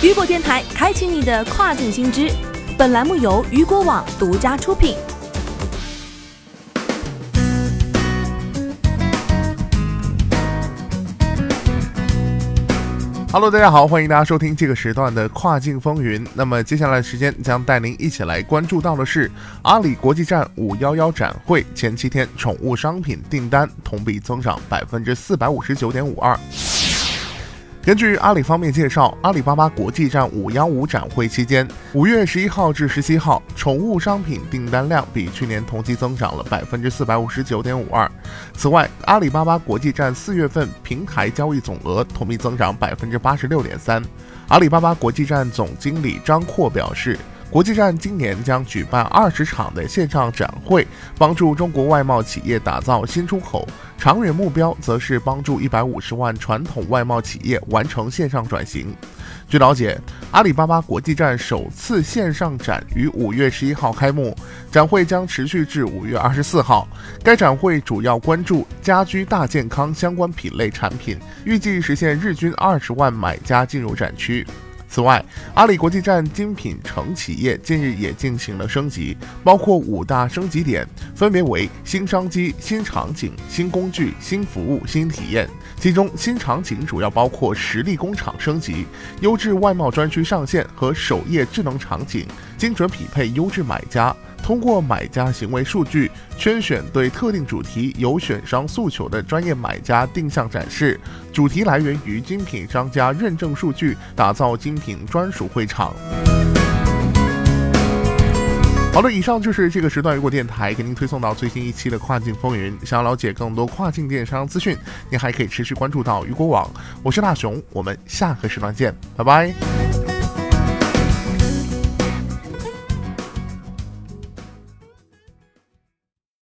雨果电台开启你的跨境新知。本栏目由雨果网独家出品。Hello，大家好，欢迎大家收听这个时段的跨境风云。那么接下来时间将带您一起来关注到的是阿里国际站五幺幺展会前七天宠物商品订单同比增长百分之四百五十九点五二。根据阿里方面介绍，阿里巴巴国际站五幺五展会期间，五月十一号至十七号，宠物商品订单量比去年同期增长了百分之四百五十九点五二。此外，阿里巴巴国际站四月份平台交易总额同比增长百分之八十六点三。阿里巴巴国际站总经理张阔表示。国际站今年将举办二十场的线上展会，帮助中国外贸企业打造新出口。长远目标则是帮助一百五十万传统外贸企业完成线上转型。据了解，阿里巴巴国际站首次线上展于五月十一号开幕，展会将持续至五月二十四号。该展会主要关注家居大健康相关品类产品，预计实现日均二十万买家进入展区。此外，阿里国际站精品城企业近日也进行了升级，包括五大升级点，分别为新商机、新场景、新工具、新服务、新体验。其中，新场景主要包括实力工厂升级、优质外贸专区上线和首页智能场景，精准匹配优质买家。通过买家行为数据圈选对特定主题有选商诉求的专业买家定向展示，主题来源于精品商家认证数据，打造精品专属会场。好的，以上就是这个时段雨果电台给您推送到最新一期的跨境风云。想要了解更多跨境电商资讯，您还可以持续关注到雨果网。我是大熊，我们下个时段见，拜拜。